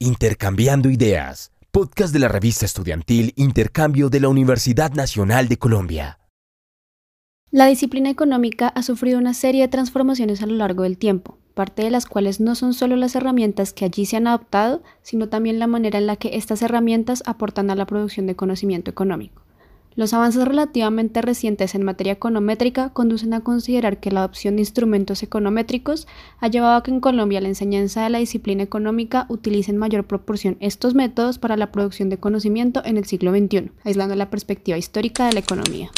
Intercambiando Ideas, podcast de la revista estudiantil Intercambio de la Universidad Nacional de Colombia. La disciplina económica ha sufrido una serie de transformaciones a lo largo del tiempo, parte de las cuales no son solo las herramientas que allí se han adoptado, sino también la manera en la que estas herramientas aportan a la producción de conocimiento económico. Los avances relativamente recientes en materia econométrica conducen a considerar que la adopción de instrumentos econométricos ha llevado a que en Colombia la enseñanza de la disciplina económica utilice en mayor proporción estos métodos para la producción de conocimiento en el siglo XXI, aislando la perspectiva histórica de la economía.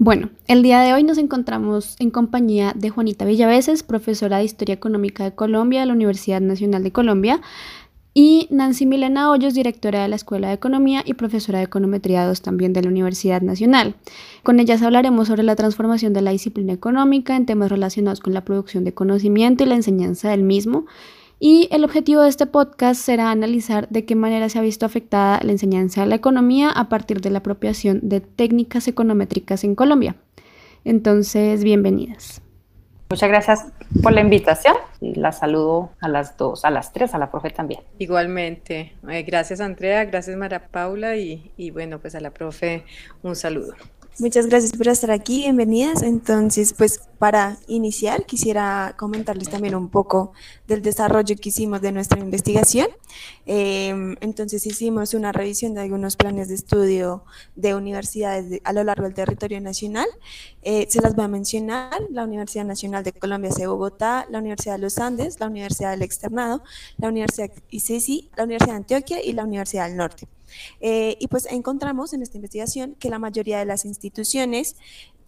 Bueno, el día de hoy nos encontramos en compañía de Juanita Villaveses, profesora de Historia Económica de Colombia de la Universidad Nacional de Colombia, y Nancy Milena Hoyos, directora de la Escuela de Economía y profesora de Econometría 2 también de la Universidad Nacional. Con ellas hablaremos sobre la transformación de la disciplina económica en temas relacionados con la producción de conocimiento y la enseñanza del mismo, y el objetivo de este podcast será analizar de qué manera se ha visto afectada la enseñanza de la economía a partir de la apropiación de técnicas econométricas en Colombia. Entonces, bienvenidas. Muchas gracias por la invitación y la saludo a las dos, a las tres, a la profe también. Igualmente. Eh, gracias Andrea, gracias Mara Paula y, y bueno, pues a la profe un saludo. Muchas gracias por estar aquí, bienvenidas. Entonces, pues para iniciar, quisiera comentarles también un poco del desarrollo que hicimos de nuestra investigación. Em, entonces, hicimos una revisión de algunos planes de estudio de universidades a lo largo del territorio nacional. Eh, se las voy a mencionar, la Universidad Nacional de Colombia de Bogotá, la Universidad de los Andes, la Universidad del Externado, la Universidad ICESI, la Universidad de Antioquia y la Universidad del Norte. Eh, y pues encontramos en esta investigación que la mayoría de las instituciones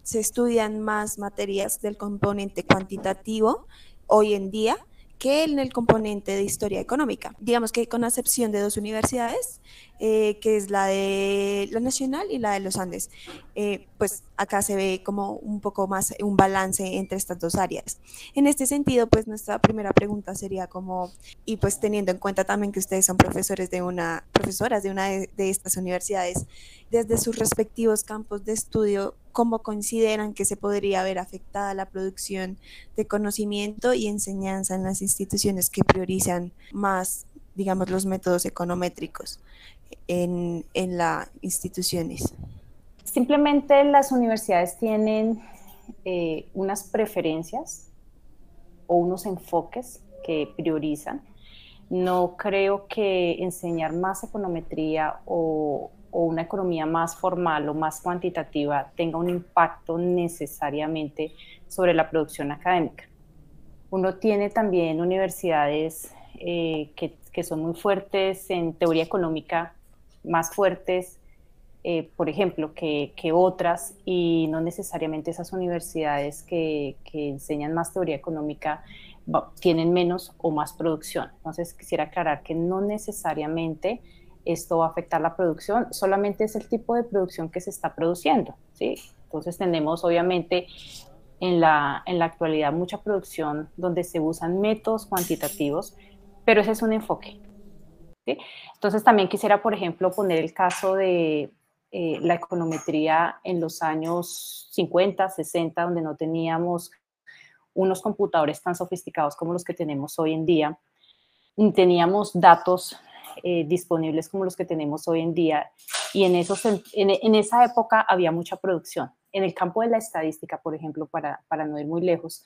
se estudian más materias del componente cuantitativo hoy en día que en el componente de historia económica. Digamos que con excepción de dos universidades, eh, que es la de la Nacional y la de los Andes, eh, pues acá se ve como un poco más un balance entre estas dos áreas. En este sentido, pues nuestra primera pregunta sería como, y pues teniendo en cuenta también que ustedes son profesores de una, profesoras de una de estas universidades, desde sus respectivos campos de estudio, cómo consideran que se podría ver afectada la producción de conocimiento y enseñanza en las instituciones que priorizan más, digamos, los métodos econométricos en, en las instituciones. Simplemente las universidades tienen eh, unas preferencias o unos enfoques que priorizan. No creo que enseñar más econometría o, o una economía más formal o más cuantitativa tenga un impacto necesariamente sobre la producción académica. Uno tiene también universidades eh, que, que, son muy fuertes en teoría económica, más fuertes, eh, por ejemplo, que, que, otras, y no necesariamente esas universidades que, que enseñan más teoría económica tienen menos o más producción. Entonces, quisiera aclarar que no necesariamente esto va a afectar la producción, solamente es el tipo de producción que se está produciendo, ¿sí? Entonces tenemos obviamente en la, en la actualidad mucha producción donde se usan métodos cuantitativos, pero ese es un enfoque. Entonces también quisiera, por ejemplo, poner el caso de eh, la econometría en los años 50, 60, donde no teníamos unos computadores tan sofisticados como los que tenemos hoy en día, teníamos datos eh, disponibles como los que tenemos hoy en día. Y en, esos, en, esa época había mucha producción. En el campo de la estadística, por ejemplo, para, para no ir muy lejos,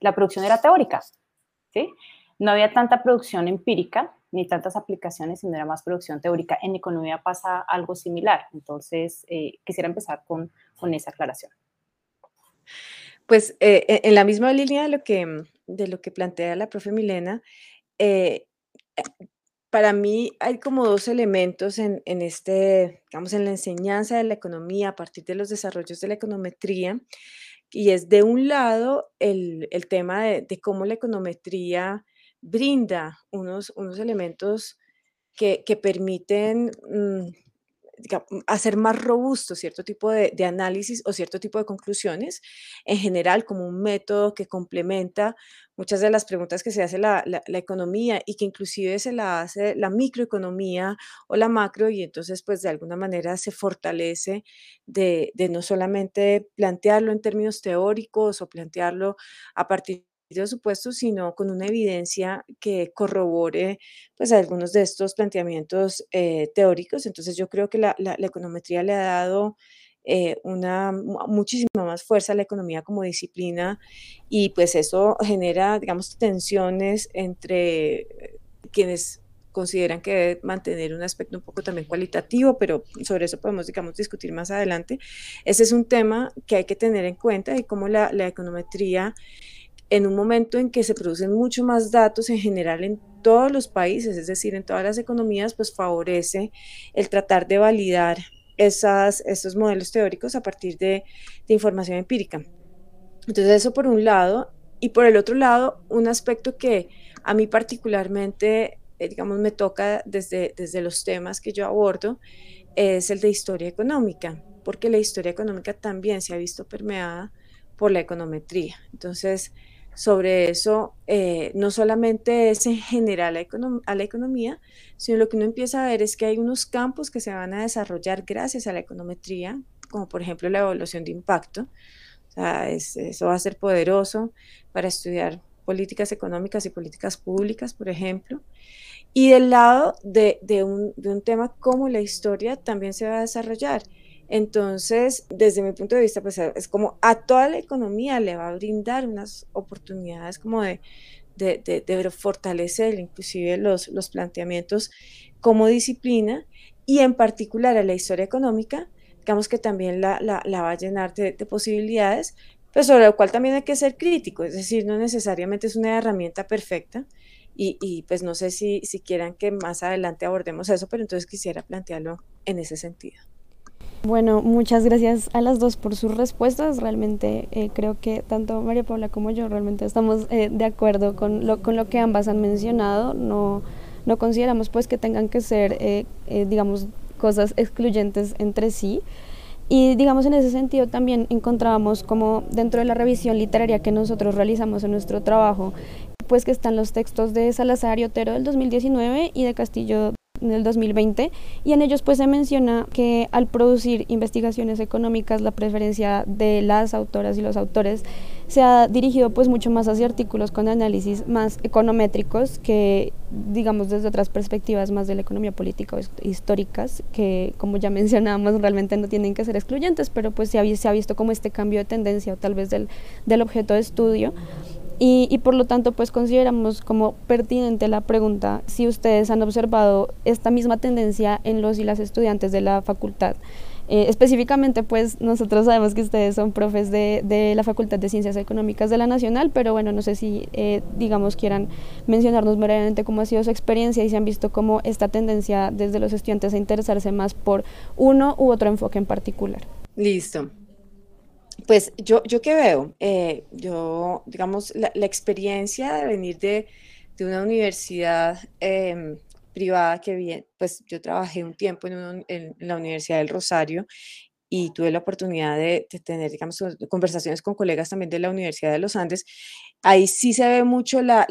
la producción era teórica. ¿sí? No había tanta producción empírica ni tantas aplicaciones, sino era más producción teórica. En economía pasa algo similar. Entonces, eh, quisiera empezar con, con esa aclaración. Pues eh, en la misma línea de lo que, de lo que plantea la profe Milena, eh, para mí hay como dos elementos en, en este, digamos, en la enseñanza de la economía a partir de los desarrollos de la econometría, y es de un lado el, el tema de, de, cómo la econometría brinda unos, unos elementos que, que permiten, mm, hacer más robusto cierto tipo de, análisis o cierto tipo de conclusiones, en general como un método que complementa muchas de las preguntas que se hace la, economía y que inclusive se la hace la microeconomía o la macro y entonces pues de alguna manera se fortalece de, de no solamente plantearlo en términos teóricos o plantearlo a partir de supuestos, sino con una evidencia que corrobore pues algunos de estos planteamientos eh, teóricos. Entonces yo creo que la, econometría le ha dado eh, una muchísima más fuerza a la economía como disciplina y pues eso genera, digamos, tensiones entre quienes consideran que debe mantener un aspecto un poco también cualitativo, pero sobre eso podemos, digamos, discutir más adelante. Ese es un tema que hay que tener en cuenta y cómo la, la econometría en un momento en que se producen mucho más datos en general en todos los países, es decir, en todas las economías, pues favorece el tratar de validar esas, esos modelos teóricos a partir de, información empírica. Entonces eso por un lado, y por el otro lado, un aspecto que a mí particularmente, eh, digamos, me toca desde, desde los temas que yo abordo, es el de historia económica, porque la historia económica también se ha visto permeada por la econometría. Entonces, sobre eso, eh, no solamente es en general a, la economía, sino lo que uno empieza a ver es que hay unos campos que se van a desarrollar gracias a la econometría, como por ejemplo la evaluación de impacto. Eso va a ser poderoso para estudiar políticas económicas y políticas públicas, por ejemplo. Y del lado de un tema como la historia también se va a desarrollar. Entonces, desde mi punto de vista, pues es como a toda la economía le va a brindar unas oportunidades como de, de, fortalecer inclusive los, los planteamientos como disciplina y en particular a la historia económica, digamos que también la, la, va a llenar de, posibilidades, pero sobre lo cual también hay que ser crítico, es decir, no necesariamente es una herramienta perfecta. Y, y pues no sé si, si quieran que más adelante abordemos eso, pero entonces quisiera plantearlo en ese sentido. Bueno, muchas gracias a las dos por sus respuestas. Realmente eh, creo que tanto María Paula como yo realmente estamos eh, de acuerdo con lo, con lo que ambas han mencionado. No, no consideramos pues que tengan que ser, eh, digamos, cosas excluyentes entre sí. Y digamos en ese sentido también encontrábamos como dentro de la revisión literaria que nosotros realizamos en nuestro trabajo, pues que están los textos de Salazar y Otero del 2019 y de Castillo en el 2020 y en ellos pues se menciona que al producir investigaciones económicas la preferencia de las autoras y los autores se ha dirigido pues mucho más hacia artículos con análisis más econométricos que digamos desde otras perspectivas más de la economía política o históricas que como ya mencionábamos realmente no tienen que ser excluyentes pero pues se ha, se ha visto como este cambio de tendencia o tal vez del, del objeto de estudio y, por lo tanto, pues consideramos como pertinente la pregunta si ustedes han observado esta misma tendencia en los y las estudiantes de la facultad. Eh, específicamente, pues nosotros sabemos que ustedes son profes de, la Facultad de Ciencias Económicas de la Nacional, pero bueno, no sé si, eh, digamos, quieran mencionarnos brevemente cómo ha sido su experiencia y si han visto como esta tendencia desde los estudiantes a interesarse más por uno u otro enfoque en particular. Listo. Pues yo, yo qué veo, eh, yo, digamos, la, experiencia de venir de, una universidad em, privada que bien, pues yo trabajé un tiempo en, la Universidad del Rosario y tuve la oportunidad de, tener, digamos, conversaciones con colegas también de la Universidad de los Andes. Ahí sí se ve mucho la,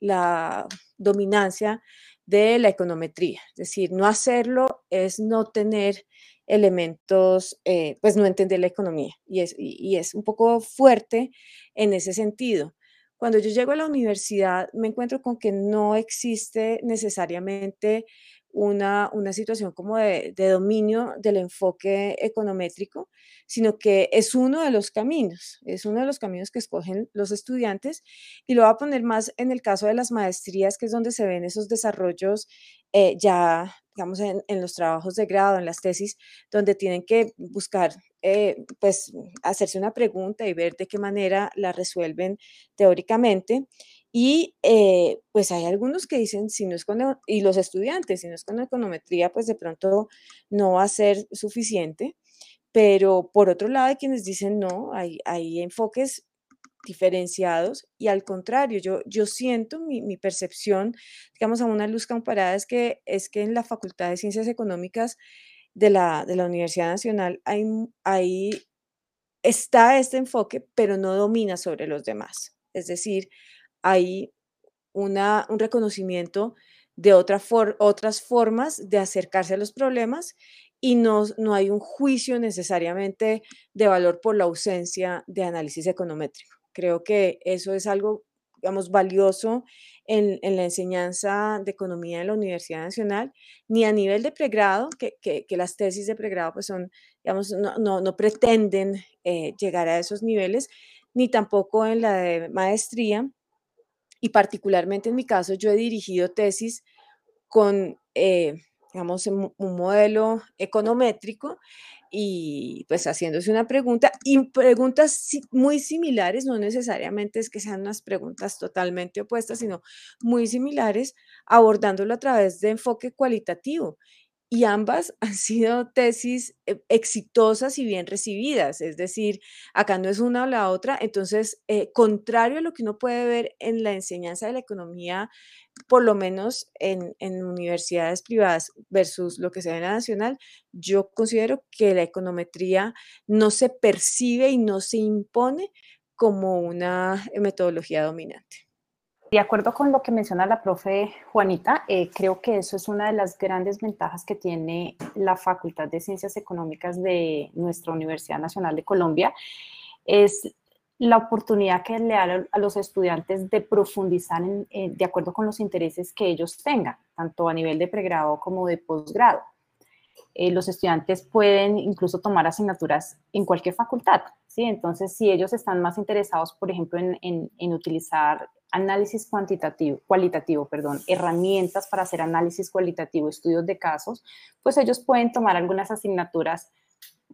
la dominancia de la econometría, es decir, no hacerlo es no tener elementos, eh, pues no entender la economía y es, y, es un poco fuerte en ese sentido. Cuando yo llego a la universidad me encuentro con que no existe necesariamente una, una situación como de, de, dominio del enfoque econométrico, sino que es uno de los caminos, es uno de los caminos que escogen los estudiantes y lo voy a poner más en el caso de las maestrías, que es donde se ven esos desarrollos eh, ya digamos, en, los trabajos de grado, en las tesis, donde tienen que buscar, eh, pues, hacerse una pregunta y ver de qué manera la resuelven teóricamente. Y eh, pues hay algunos que dicen, si no es con, y los estudiantes, si no es con econometría, pues de pronto no va a ser suficiente. Pero por otro lado, hay quienes dicen, no, hay, hay enfoques diferenciados y al contrario, yo, yo siento mi, percepción, digamos, a una luz comparada es que, es que en la Facultad de Ciencias Económicas de la, de la Universidad Nacional, hay, hay, está este enfoque, pero no domina sobre los demás. Es decir, hay una, un reconocimiento de otra otras formas de acercarse a los problemas y no, no hay un juicio necesariamente de valor por la ausencia de análisis econométrico. Creo que eso es algo, digamos, valioso en, la enseñanza de economía en la Universidad Nacional, ni a nivel de pregrado, que, las tesis de pregrado pues son, digamos, no, pretenden eh, llegar a esos niveles, ni tampoco en la de maestría. Y particularmente en mi caso, yo he dirigido tesis con eh, digamos, un modelo econométrico y pues haciéndose una pregunta y preguntas muy similares, no necesariamente es que sean unas preguntas totalmente opuestas, sino muy similares, abordándolo a través de enfoque cualitativo. Y ambas han sido tesis eh, exitosas y bien recibidas, es decir, acá no es una o la otra, entonces, eh, contrario a lo que uno puede ver en la enseñanza de la economía, por lo menos en, universidades privadas versus lo que se ve en la nacional, yo considero que la econometría no se percibe y no se impone como una metodología dominante. De acuerdo con lo que menciona la profe Juanita, eh, creo que eso es una de las grandes ventajas que tiene la Facultad de Ciencias Económicas de nuestra Universidad Nacional de Colombia, es la oportunidad que le da a los estudiantes de profundizar de acuerdo con los intereses que ellos tengan, tanto a nivel de pregrado como de posgrado. Eh, los estudiantes pueden incluso tomar asignaturas en cualquier facultad, ¿sí? Entonces, si ellos están más interesados, por ejemplo, en, en utilizar análisis cuantitativo, cualitativo, perdón, herramientas para hacer análisis cualitativo, estudios de casos, pues ellos pueden tomar algunas asignaturas,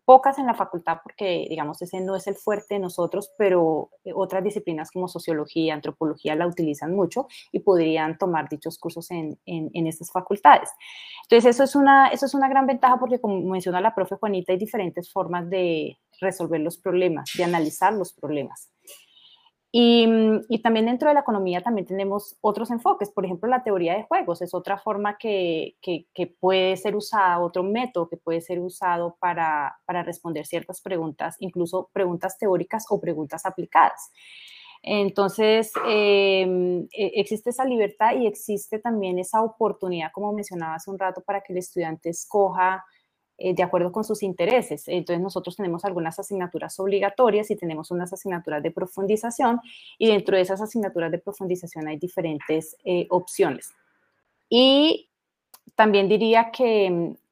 pocas en la facultad porque, digamos, ese no es el fuerte de nosotros, pero eh, otras disciplinas como sociología, antropología la utilizan mucho y podrían tomar dichos cursos en, en, estas facultades. Entonces, eso es, una, eso es una gran ventaja porque, como menciona la profe Juanita, hay diferentes formas de resolver los problemas, de analizar los problemas. Mm, y, también dentro de la economía también tenemos otros enfoques, por ejemplo, la teoría de juegos es otra forma que, que, puede ser usada, otro método que puede ser usado para, para, responder ciertas preguntas, incluso preguntas teóricas o preguntas aplicadas. Entonces, em, e, existe esa libertad y existe también esa oportunidad, como mencionaba hace un rato, para que el estudiante escoja de acuerdo con sus intereses. Entonces nosotros tenemos algunas asignaturas obligatorias y tenemos unas asignaturas de profundización y dentro de esas asignaturas de profundización hay diferentes eh, opciones. Y también diría que mm,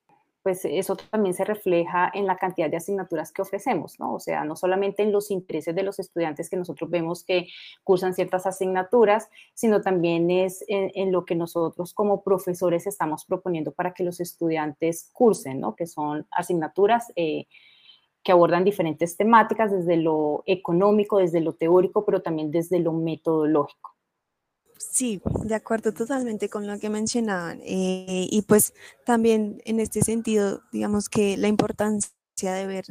pues eso también se refleja en la cantidad de asignaturas que ofrecemos, ¿no? O sea, no solamente en los intereses de los estudiantes que nosotros vemos que cursan ciertas asignaturas, sino también es en, lo que nosotros como profesores estamos proponiendo para que los estudiantes cursen, ¿no? Que son asignaturas eh, que abordan diferentes temáticas desde lo económico, desde lo teórico, pero también desde lo metodológico. Sí, de acuerdo totalmente con lo que mencionaban. Eh, y pues también en este sentido, digamos que la importancia de ver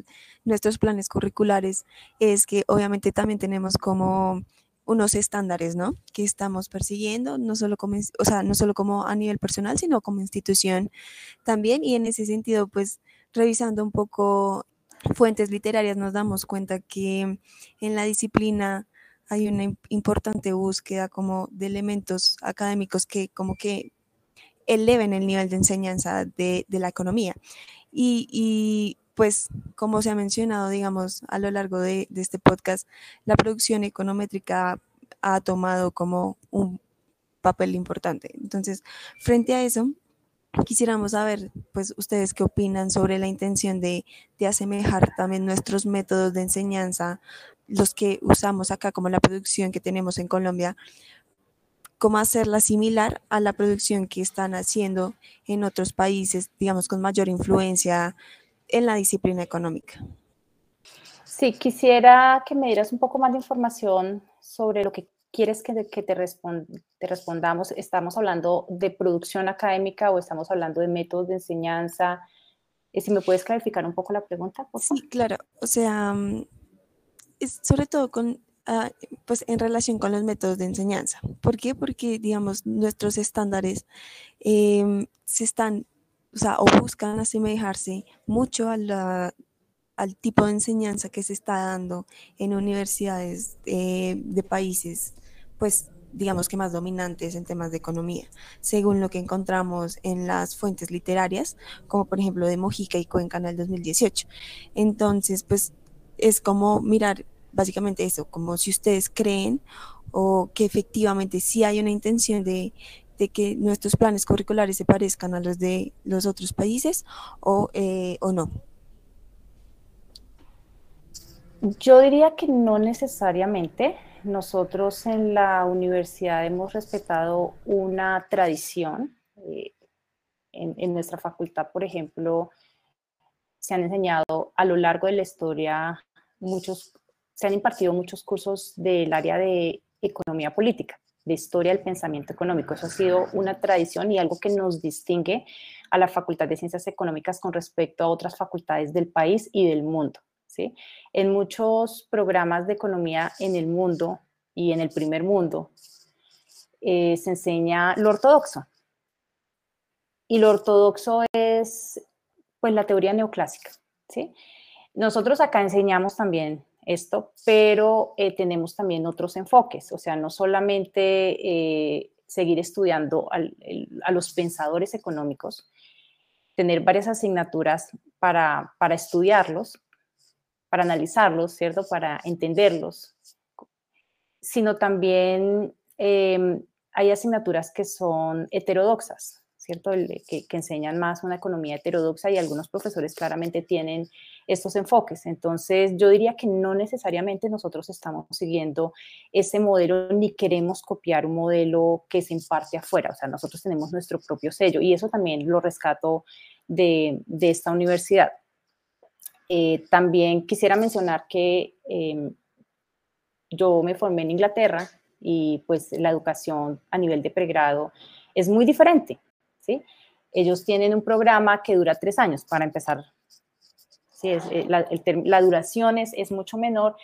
nuestros planes curriculares es que obviamente también tenemos como unos estándares, ¿no? Que estamos persiguiendo, no solo como, o sea, no solo como a nivel personal, sino como institución también. Y en ese sentido, pues revisando un poco fuentes literarias, nos damos cuenta que en la disciplina hay una importante búsqueda como de elementos académicos que como que eleven el nivel de enseñanza de, la economía. Y, pues, como se ha mencionado, digamos, a lo largo de, este podcast, la producción econométrica ha tomado como un papel importante. Entonces, frente a eso, quisiéramos saber, pues, ustedes qué opinan sobre la intención de, de asemejar también nuestros métodos de enseñanza los que usamos acá, como la producción que tenemos en Colombia, cómo hacerla similar a la producción que están haciendo en otros países, digamos, con mayor influencia en la disciplina económica. Sí, quisiera que me dieras un poco más de información sobre lo que quieres que, te, te, respondamos. ¿Estamos hablando de producción académica o estamos hablando de métodos de enseñanza? Si me puedes clarificar un poco la pregunta, por favor. Sí, claro. O sea, sobre todo con, ah, pues en relación con los métodos de enseñanza. ¿Por qué? Porque, digamos, nuestros estándares em, se están o sea, o buscan asemejarse mucho a la, al tipo de enseñanza que se está dando en universidades eh, de países, pues digamos que más dominantes en temas de economía, según lo que encontramos en las fuentes literarias, como por ejemplo de Mojica y Cuenca en el 2018. Entonces, pues es como mirar básicamente eso, como si ustedes creen o que efectivamente sí hay una intención de, que nuestros planes curriculares se parezcan a los de los otros países o, eh, o no. Yo diría que no necesariamente. Nosotros en la universidad hemos respetado una tradición. Eh, en, nuestra facultad, por ejemplo, se han enseñado a lo largo de la historia muchos, se han impartido muchos cursos del área de economía política, de historia del pensamiento económico. Eso ha sido una tradición y algo que nos distingue a la Facultad de Ciencias Económicas con respecto a otras facultades del país y del mundo. ¿sí? En muchos programas de economía en el mundo y en el primer mundo eh, se enseña lo ortodoxo. Y lo ortodoxo es pues la teoría neoclásica. ¿sí? Nosotros acá enseñamos también esto, pero eh, tenemos también otros enfoques, o sea, no solamente eh, seguir estudiando a los pensadores económicos, tener varias asignaturas para, para estudiarlos, para analizarlos, ¿cierto? Para entenderlos, sino también em, hay asignaturas que son heterodoxas, ¿cierto? Que, enseñan más una economía heterodoxa y algunos profesores claramente tienen estos enfoques. Entonces, yo diría que no necesariamente nosotros estamos siguiendo ese modelo ni queremos copiar un modelo que se imparte afuera. O sea, nosotros tenemos nuestro propio sello y eso también lo rescato de, de esta universidad. Eh, también quisiera mencionar que em, yo me formé en Inglaterra y pues la educación a nivel de pregrado es muy diferente, ¿sí? Ellos tienen un programa que dura tres años para empezar. ¿sí? Eh, la, duración es, es, mucho menor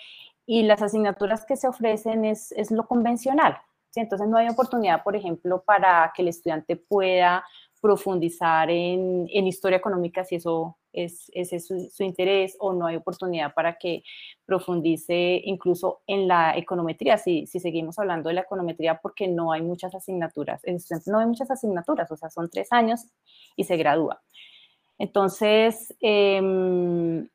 y las asignaturas que se ofrecen es, es lo convencional. ¿sí? Entonces no hay oportunidad, por ejemplo, para que el estudiante pueda profundizar en, en historia económica si eso es, ese es su, interés o no hay oportunidad para que profundice incluso en la econometría, si, si seguimos hablando de la econometría, porque no hay muchas asignaturas, no hay muchas asignaturas, o sea, son tres años y se gradúa. Entonces, em,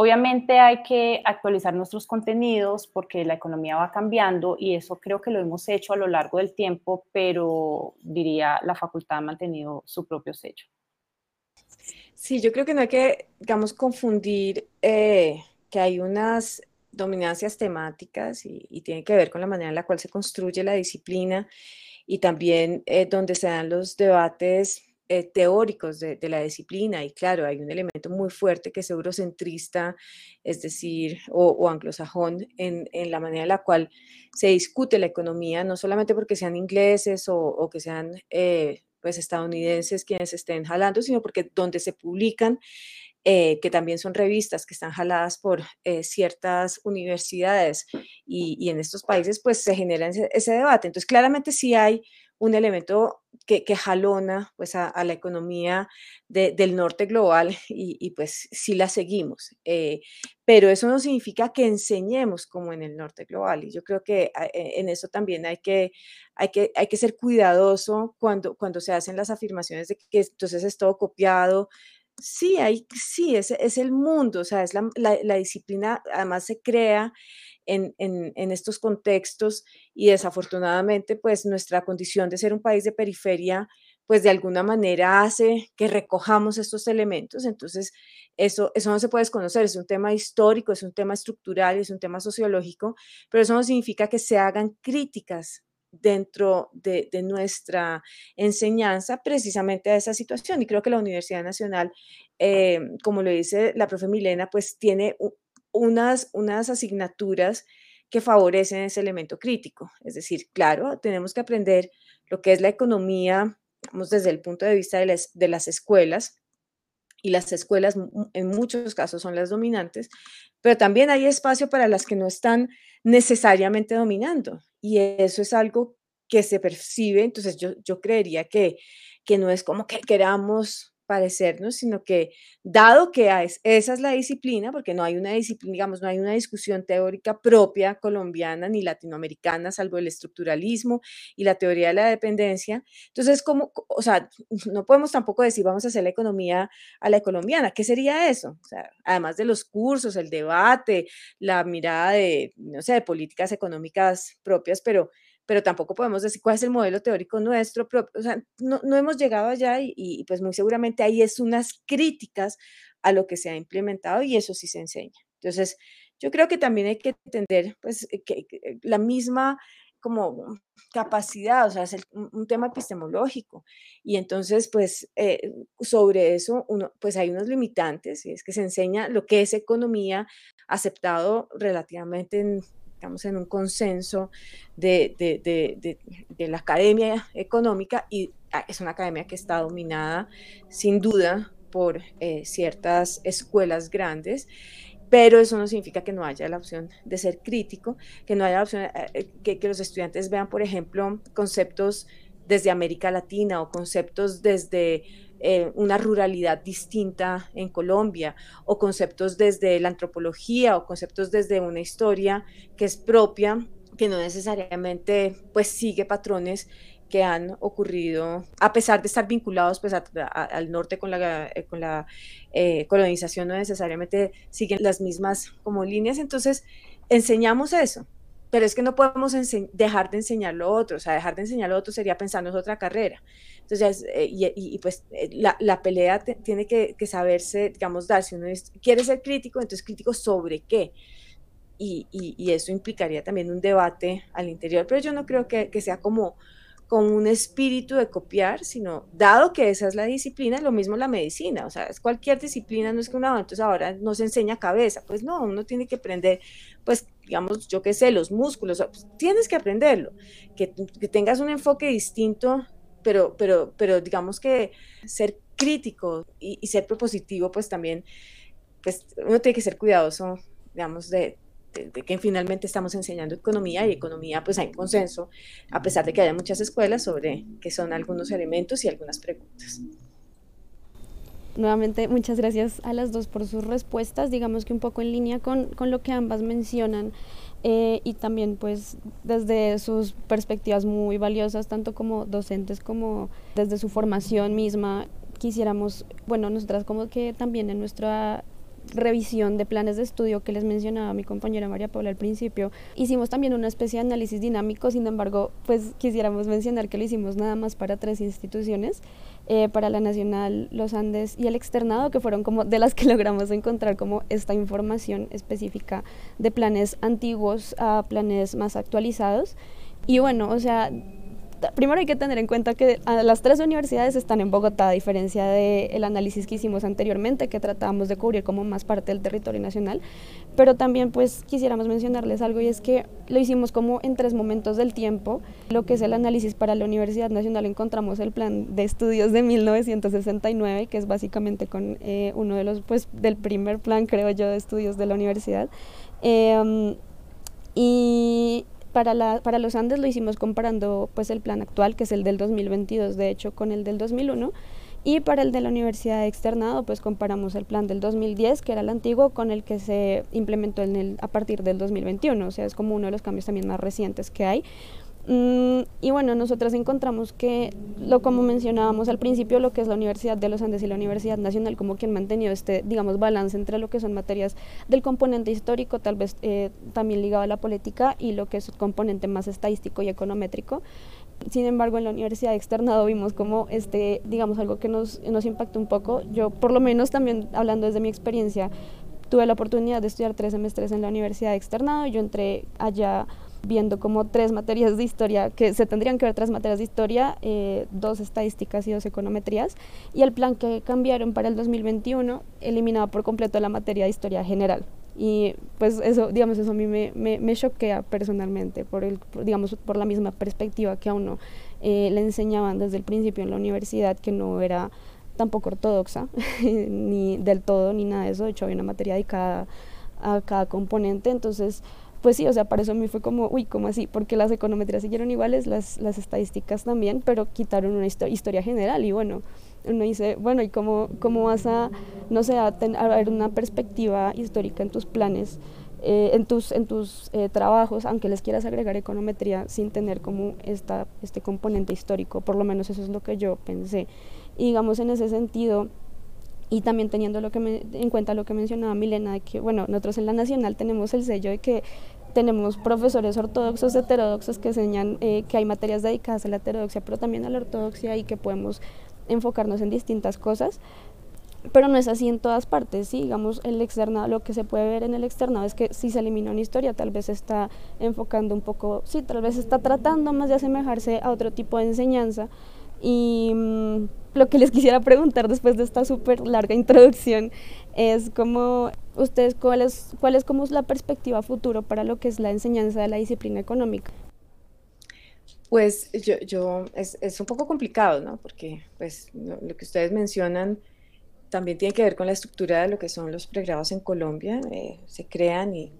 Obviamente hay que actualizar nuestros contenidos porque la economía va cambiando y eso creo que lo hemos hecho a lo largo del tiempo, pero diría la facultad ha mantenido su propio sello. Sí, yo creo que no hay que, digamos, confundir eh, que hay unas dominancias temáticas y, tiene que ver con la manera en la cual se construye la disciplina y también eh, donde se dan los debates eh, teóricos de, la disciplina y claro, hay un elemento muy fuerte que es eurocentrista, es decir, o, anglosajón en, la manera en la cual se discute la economía, no solamente porque sean ingleses o, que sean eh, pues estadounidenses quienes estén jalando, sino porque donde se publican eh, que también son revistas que están jaladas por ciertas universidades y, en estos países, pues se genera ese, ese, debate. Entonces, claramente sí hay un elemento que, jalona pues, a, la economía del norte global y, pues sí la seguimos. Eh, pero eso no significa que enseñemos como en el norte global y yo creo que ah, e, en eso también hay que, hay que, hay que ser cuidadoso cuando, cuando se hacen las afirmaciones de que entonces es todo copiado. Sí, hay, sí es, es el mundo, o sea, es la, la disciplina, además se crea en, estos contextos y desafortunadamente pues nuestra condición de ser un país de periferia pues de alguna manera hace que recojamos estos elementos. Entonces, eso, eso no se puede desconocer, es un tema histórico, es un tema estructural, es un tema sociológico, pero eso no significa que se hagan críticas dentro de, nuestra enseñanza precisamente a esa situación. Y creo que la Universidad Nacional, eh, como lo dice la profe Milena, pues tiene unas, unas asignaturas que favorecen ese elemento crítico. Es decir, claro, tenemos que aprender lo que es la economía, vamos, desde el punto de vista de las, de las escuelas, y las escuelas en muchos casos son las dominantes, pero también hay espacio para las que no están necesariamente dominando, y eso es algo que se percibe, entonces yo, yo creería que, que no es como que queramos parecernos, sino que dado que esa es la disciplina, porque no hay una disciplina, digamos, no hay una discusión teórica propia colombiana ni latinoamericana, salvo el estructuralismo y la teoría de la dependencia, entonces, como, o sea, no podemos tampoco decir vamos a hacer la economía a la colombiana, ¿qué sería eso? O sea, además de los cursos, el debate, la mirada de, no sé, de políticas económicas propias, pero pero tampoco podemos decir cuál es el modelo teórico nuestro, o sea, no, no hemos llegado allá y, y, pues muy seguramente hay es unas críticas a lo que se ha implementado y eso sí se enseña. Entonces, yo creo que también hay que entender pues que, la misma como capacidad, o sea, es un, tema epistemológico. Y entonces, pues, eh, sobre eso, uno, pues hay unos limitantes, y es que se enseña lo que es economía aceptado relativamente en estamos en un consenso de, la academia económica y ah, es una academia que está dominada sin duda por eh, ciertas escuelas grandes, pero eso no significa que no haya la opción de ser crítico, que no haya la opción, eh, eh, que, que los estudiantes vean, por ejemplo, conceptos desde América Latina o conceptos desde eh, una ruralidad distinta en Colombia, o conceptos desde la antropología, o conceptos desde una historia que es propia, que no necesariamente pues sigue patrones que han ocurrido, a pesar de estar vinculados pues, al norte con la, eh, con la eh, colonización, no necesariamente siguen las mismas como líneas. Entonces, enseñamos eso, pero es que no podemos dejar de enseñar lo otro, o sea, dejar de enseñar lo otro sería pensarnos otra carrera. Entonces, eh, y, pues eh, la, pelea tiene que, saberse, digamos, dar, si uno quiere ser crítico, entonces crítico sobre qué. Y, eso implicaría también un debate al interior, pero yo no creo que, que sea como con un espíritu de copiar, sino dado que esa es la disciplina, lo mismo la medicina, o sea, es cualquier disciplina, no es que una, entonces ahora no se enseña cabeza, pues no, uno tiene que aprender, pues, digamos, yo qué sé, los músculos, pues, tienes que aprenderlo, que, que, tengas un enfoque distinto, pero, pero, pero digamos que ser crítico y, y ser propositivo, pues también, pues uno tiene que ser cuidadoso, digamos, de, de, que finalmente estamos enseñando economía y economía pues hay consenso, a pesar de que haya muchas escuelas sobre qué son algunos elementos y algunas preguntas. Nuevamente, muchas gracias a las dos por sus respuestas, digamos que un poco en línea con, con lo que ambas mencionan. Eh, y también pues desde sus perspectivas muy valiosas, tanto como docentes como desde su formación misma, quisiéramos, bueno, nosotras como que también en nuestra revisión de planes de estudio que les mencionaba mi compañera María Paula al principio. Hicimos también una especie de análisis dinámico, sin embargo, pues quisiéramos mencionar que lo hicimos nada más para tres instituciones, eh, para la Nacional, los Andes y el externado, que fueron como de las que logramos encontrar como esta información específica de planes antiguos a planes más actualizados. Y bueno, o sea, primero hay que tener en cuenta que las tres universidades están en Bogotá, a diferencia del análisis que hicimos anteriormente, que tratábamos de cubrir como más parte del territorio nacional. Pero también pues quisiéramos mencionarles algo y es que lo hicimos como en tres momentos del tiempo. Lo que es el análisis para la Universidad Nacional encontramos el plan de estudios de 1969, que es básicamente con eh, uno de los, pues del primer plan creo yo de estudios de la universidad. Em, y para, la, para los Andes lo hicimos comparando pues el plan actual, que es el del 2022, de hecho, con el del 2001. Y para el de la universidad externado, pues comparamos el plan del 2010, que era el antiguo, con el que se implementó a partir del 2021. O sea, es como uno de los cambios también más recientes que hay. Mm, y bueno, nosotras encontramos que, lo como mencionábamos al principio, lo que es la Universidad de los Andes y la Universidad Nacional, como que han mantenido este, digamos, balance entre lo que son materias del componente histórico, tal vez eh, también ligado a la política, y lo que es el componente más estadístico y econométrico. Sin embargo, en la universidad externado vimos como, este, digamos, algo que nos, nos impactó un poco. Yo, por lo menos, también hablando desde mi experiencia, tuve la oportunidad de estudiar tres semestres en la universidad externado. Yo entré allá viendo como tres materias de historia, que se tendrían que ver tres materias de historia, eh, dos estadísticas y dos econometrías, y el plan que cambiaron para el 2021 eliminaba por completo la materia de historia general. Y pues eso, digamos, eso a mí me, me, choquea personalmente, por, el, digamos, por la misma perspectiva que a uno eh, le enseñaban desde el principio en la universidad, que no era tampoco ortodoxa, ni del todo, ni nada de eso, de hecho había una materia dedicada a cada componente, entonces pues sí, o sea, para eso a mí fue como, uy, ¿cómo así? Porque las econometrías siguieron iguales, las, las estadísticas también, pero quitaron una historia general y bueno, uno dice, bueno, ¿y cómo, cómo vas a, no sé, a, ver una perspectiva histórica en tus planes? Eh, en tus, en tus eh, trabajos, aunque les quieras agregar econometría sin tener como esta, este componente histórico, por lo menos eso es lo que yo pensé. Y digamos en ese sentido, y también teniendo lo que en cuenta lo que mencionaba Milena, de que bueno, nosotros en la Nacional tenemos el sello de que tenemos profesores ortodoxos, heterodoxos que enseñan eh, que hay materias dedicadas a la heterodoxia, pero también a la ortodoxia y que podemos enfocarnos en distintas cosas. Pero no es así en todas partes, sí, digamos, el externado, lo que se puede ver en el externado es que si se elimina una historia, tal vez está enfocando un poco, sí, tal vez está tratando más de asemejarse a otro tipo de enseñanza, y mm, lo que les quisiera preguntar después de esta súper larga introducción es como ustedes, ¿cuál es, cuál es como la perspectiva futuro para lo que es la enseñanza de la disciplina económica? Pues yo, yo es, es, un poco complicado, ¿no? Porque pues lo, que ustedes mencionan también tiene que ver con la estructura de lo que son los pregrados en Colombia. Eh, se crean y,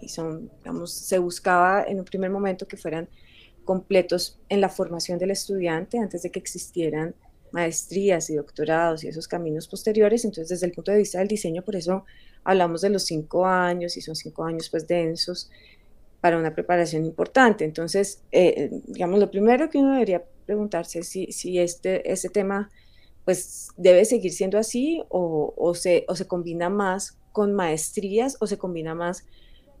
y son, digamos, se buscaba en un primer momento que fueran completos en la formación del estudiante antes de que existieran maestrías y doctorados y esos caminos posteriores. Entonces, desde el punto de vista del diseño, por eso hablamos de los cinco años y son cinco años pues densos para una preparación importante. Entonces, eh, digamos, lo primero que uno debería preguntarse es si, si este, este tema pues debe seguir siendo así o, se, o se combina más con maestrías o se combina más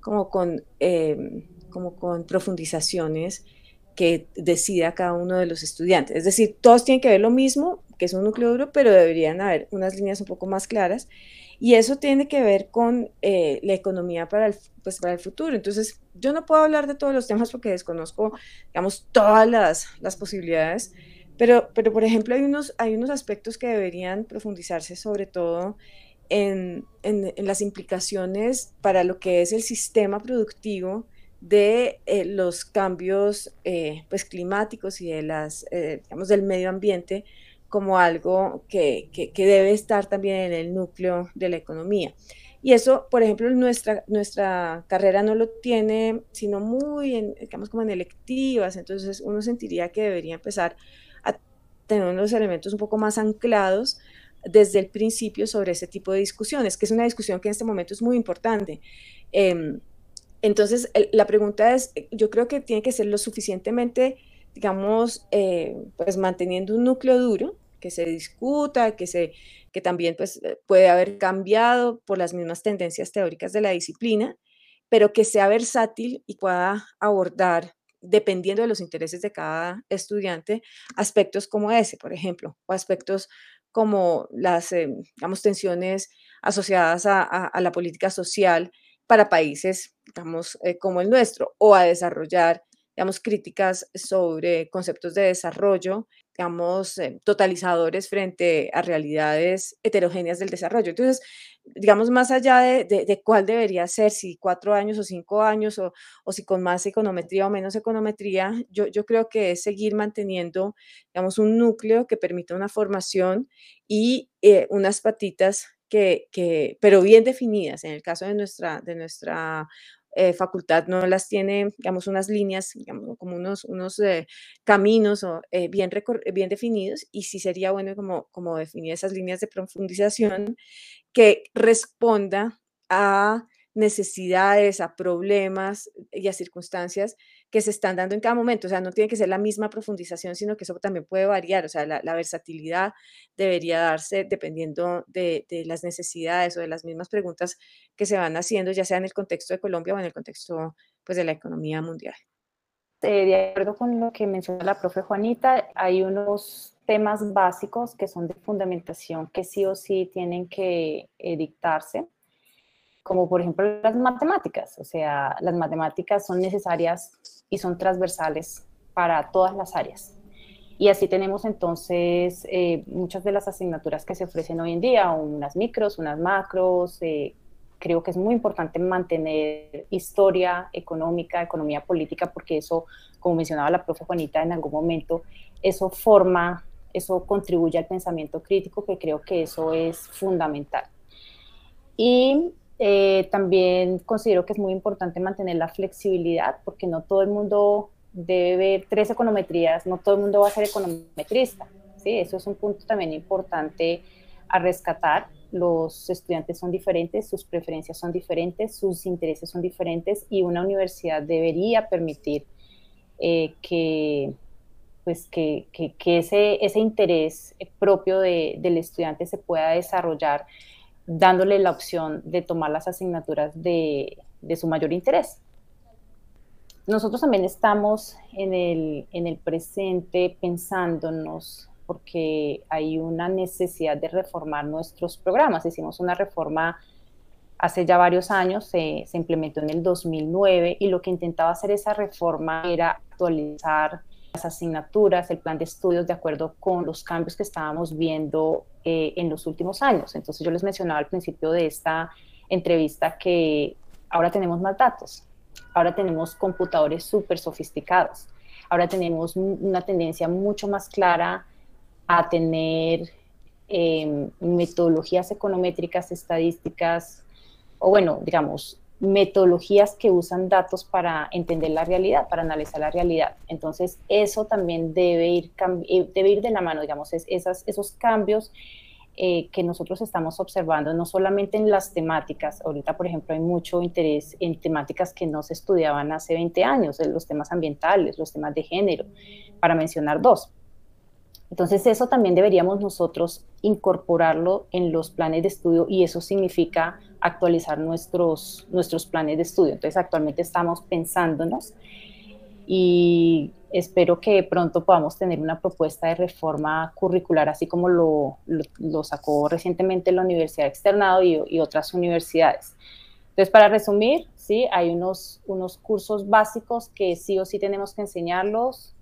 como con, eh, como con profundizaciones que decida cada uno de los estudiantes. Es decir, todos tienen que ver lo mismo, que es un núcleo duro, pero deberían haber unas líneas un poco más claras. Y eso tiene que ver con eh, la economía para el, pues, para el futuro. Entonces, yo no puedo hablar de todos los temas porque desconozco, digamos, todas las, las posibilidades, pero, pero, por ejemplo, hay unos, hay unos aspectos que deberían profundizarse sobre todo en, en las implicaciones para lo que es el sistema productivo de eh, los cambios eh, pues, climáticos y de las, eh, digamos, del medio ambiente como algo que, que, debe estar también en el núcleo de la economía. Y eso, por ejemplo, nuestra, nuestra carrera no lo tiene, sino muy, en, digamos, como en electivas, entonces uno sentiría que debería empezar a tener unos elementos un poco más anclados desde el principio sobre ese tipo de discusiones, que es una discusión que en este momento es muy importante. Em, entonces, la pregunta es, eh, yo creo que tiene que ser lo suficientemente, digamos, eh, pues manteniendo un núcleo duro, que se discuta, que, se, que también pues, eh, puede haber cambiado por las mismas tendencias teóricas de la disciplina, pero que sea versátil y pueda abordar, dependiendo de los intereses de cada estudiante, aspectos como ese, por ejemplo, o aspectos como las, digamos, tensiones asociadas a la política social para países, digamos, eh, como el nuestro, o a desarrollar, digamos, críticas sobre conceptos de desarrollo, digamos, eh, totalizadores frente a realidades heterogéneas del desarrollo. Entonces, digamos, más allá de, cuál debería ser, si cuatro años o cinco años, o, si con más econometría o menos econometría, yo, yo creo que es seguir manteniendo, digamos, un núcleo que permita una formación y eh, unas patitas que, pero bien definidas. En el caso de nuestra, de nuestra eh, facultad no las tiene, digamos, unas líneas, digamos, como unos, unos eh, caminos o, eh, bien, bien definidos y sí sería bueno como, como definir esas líneas de profundización que responda a necesidades, a problemas y a circunstancias que se están dando en cada momento. O sea, no tiene que ser la misma profundización, sino que eso también puede variar. O sea, la, versatilidad debería darse dependiendo de, las necesidades o de las mismas preguntas que se van haciendo, ya sea en el contexto de Colombia o en el contexto pues, de la economía mundial. Eh, de acuerdo con lo que menciona la profe Juanita, hay unos temas básicos que son de fundamentación que sí o sí tienen que eh, dictarse como por ejemplo las matemáticas. O sea, las matemáticas son necesarias y son transversales para todas las áreas. Y así tenemos entonces eh, muchas de las asignaturas que se ofrecen hoy en día, unas micros, unas macros. Eh, creo que es muy importante mantener historia económica, economía política, porque eso, como mencionaba la profe Juanita en algún momento, eso forma, eso contribuye al pensamiento crítico, que creo que eso es fundamental. Y eh, también considero que es muy importante mantener la flexibilidad porque no todo el mundo debe ver tres econometrías, no todo el mundo va a ser econometrista, ¿sí? Eso es un punto también importante a rescatar. Los estudiantes son diferentes, sus preferencias son diferentes, sus intereses son diferentes y una universidad debería permitir eh, que, pues que, que, ese, ese, interés propio de, del estudiante se pueda desarrollar dándole la opción de tomar las asignaturas de, su mayor interés. Nosotros también estamos en el, en el presente pensándonos porque hay una necesidad de reformar nuestros programas. Hicimos una reforma hace ya varios años, se, se, implementó en el 2009 y lo que intentaba hacer esa reforma era actualizar las asignaturas, el plan de estudios de acuerdo con los cambios que estábamos viendo eh, en los últimos años. Entonces yo les mencionaba al principio de esta entrevista que ahora tenemos más datos, ahora tenemos computadores súper sofisticados, ahora tenemos una tendencia mucho más clara a tener em, metodologías econométricas, estadísticas, o bueno, digamos, metodologías que usan datos para entender la realidad, para analizar la realidad. Entonces, eso también debe ir, eh, debe ir de la mano, digamos, es, esas, esos cambios eh, que nosotros estamos observando, no solamente en las temáticas, ahorita, por ejemplo, hay mucho interés en temáticas que no se estudiaban hace 20 años, los temas ambientales, los temas de género, para mencionar dos. Entonces eso también deberíamos nosotros incorporarlo en los planes de estudio y eso significa actualizar nuestros, nuestros planes de estudio. Entonces actualmente estamos pensándonos y espero que pronto podamos tener una propuesta de reforma curricular, así como lo, sacó recientemente la Universidad Externado y, y, otras universidades. Entonces, para resumir, sí, hay unos, unos cursos básicos que sí o sí tenemos que enseñarlos,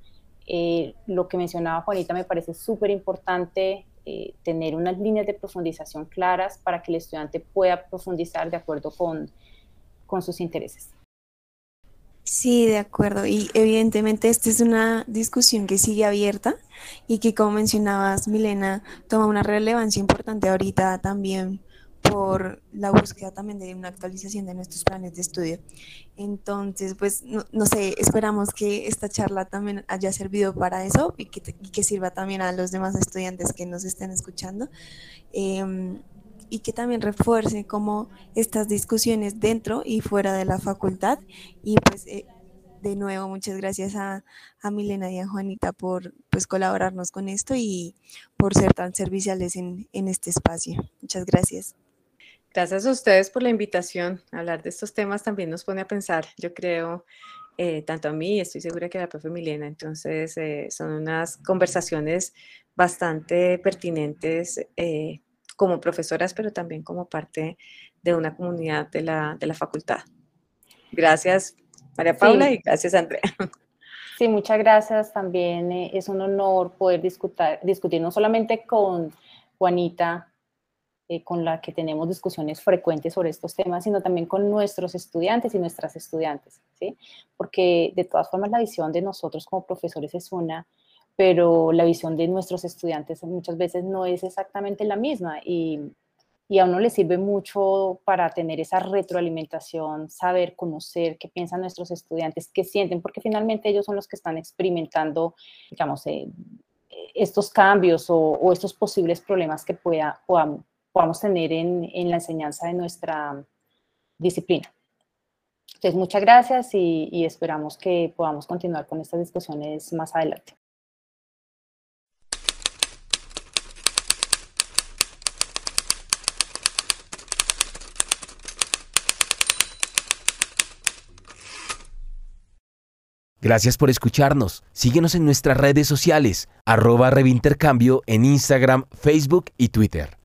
eh, lo que mencionaba Juanita me parece súper importante eh, tener unas líneas de profundización claras para que el estudiante pueda profundizar de acuerdo con, con sus intereses. Sí, de acuerdo. Y evidentemente esta es una discusión que sigue abierta y que, como mencionabas, Milena, toma una relevancia importante ahorita también por la búsqueda también de una actualización de nuestros planes de estudio. Entonces, pues, no, sé, esperamos que esta charla también haya servido para eso y que, que sirva también a los demás estudiantes que nos estén escuchando. Em, y que también refuerce como estas discusiones dentro y fuera de la facultad. Y pues, eh, de nuevo, muchas gracias a, a, Milena y a Juanita por pues, colaborarnos con esto y por ser tan serviciales en, en este espacio. Muchas gracias. Gracias a ustedes por la invitación. Hablar de estos temas también nos pone a pensar, yo creo, eh, tanto a mí estoy segura que a la profe Milena. Entonces, eh, son unas conversaciones bastante pertinentes eh, como profesoras, pero también como parte de una comunidad de la, de la facultad. Gracias, María Paula, y gracias, Andrea. Sí, muchas gracias. También es un honor poder discutir, discutir no solamente con Juanita, eh, con la que tenemos discusiones frecuentes sobre estos temas, sino también con nuestros estudiantes y nuestras estudiantes, ¿sí? Porque de todas formas la visión de nosotros como profesores es una, pero la visión de nuestros estudiantes muchas veces no es exactamente la misma y, y a uno le sirve mucho para tener esa retroalimentación, saber, conocer qué piensan nuestros estudiantes, qué sienten, porque finalmente ellos son los que están experimentando, digamos, eh, estos cambios o, estos posibles problemas que pueda, podamos, podamos tener en, en la enseñanza de nuestra disciplina. Entonces, muchas gracias y, esperamos que podamos continuar con estas discusiones más adelante. Gracias por escucharnos. Síguenos en nuestras redes sociales, arroba Revintercambio en Instagram, Facebook y Twitter.